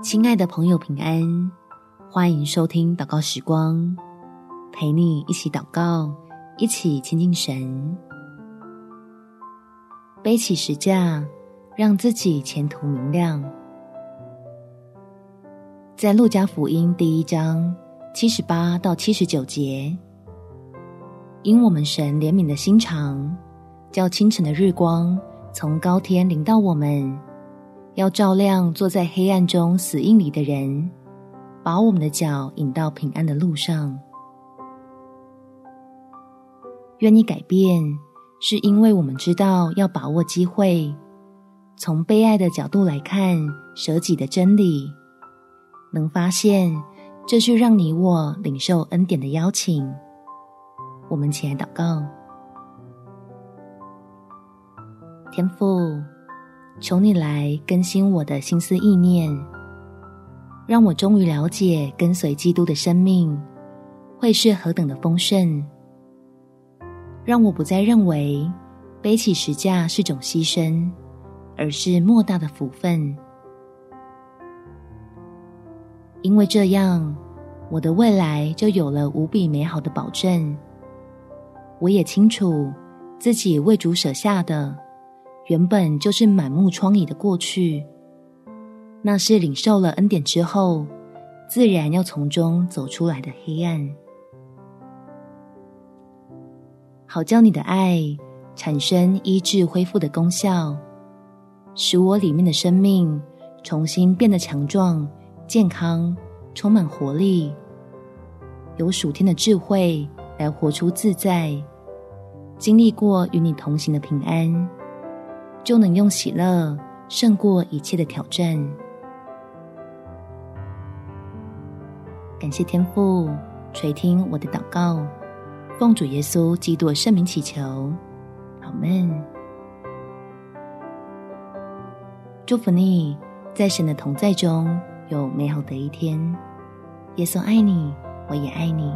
亲爱的朋友，平安！欢迎收听祷告时光，陪你一起祷告，一起亲近神，背起十架，让自己前途明亮。在路加福音第一章七十八到七十九节，因我们神怜悯的心肠，叫清晨的日光从高天临到我们。要照亮坐在黑暗中死荫里的人，把我们的脚引到平安的路上。愿你改变，是因为我们知道要把握机会，从被爱的角度来看舍己的真理，能发现这是让你我领受恩典的邀请。我们起来祷告，天父。求你来更新我的心思意念，让我终于了解跟随基督的生命会是何等的丰盛。让我不再认为背起十架是种牺牲，而是莫大的福分。因为这样，我的未来就有了无比美好的保证。我也清楚自己为主舍下的。原本就是满目疮痍的过去，那是领受了恩典之后，自然要从中走出来的黑暗。好叫你的爱产生医治恢复的功效，使我里面的生命重新变得强壮、健康、充满活力，有属天的智慧来活出自在，经历过与你同行的平安。就能用喜乐胜过一切的挑战。感谢天父垂听我的祷告，奉主耶稣基督圣名祈求，阿们。祝福你，在神的同在中有美好的一天。耶稣爱你，我也爱你。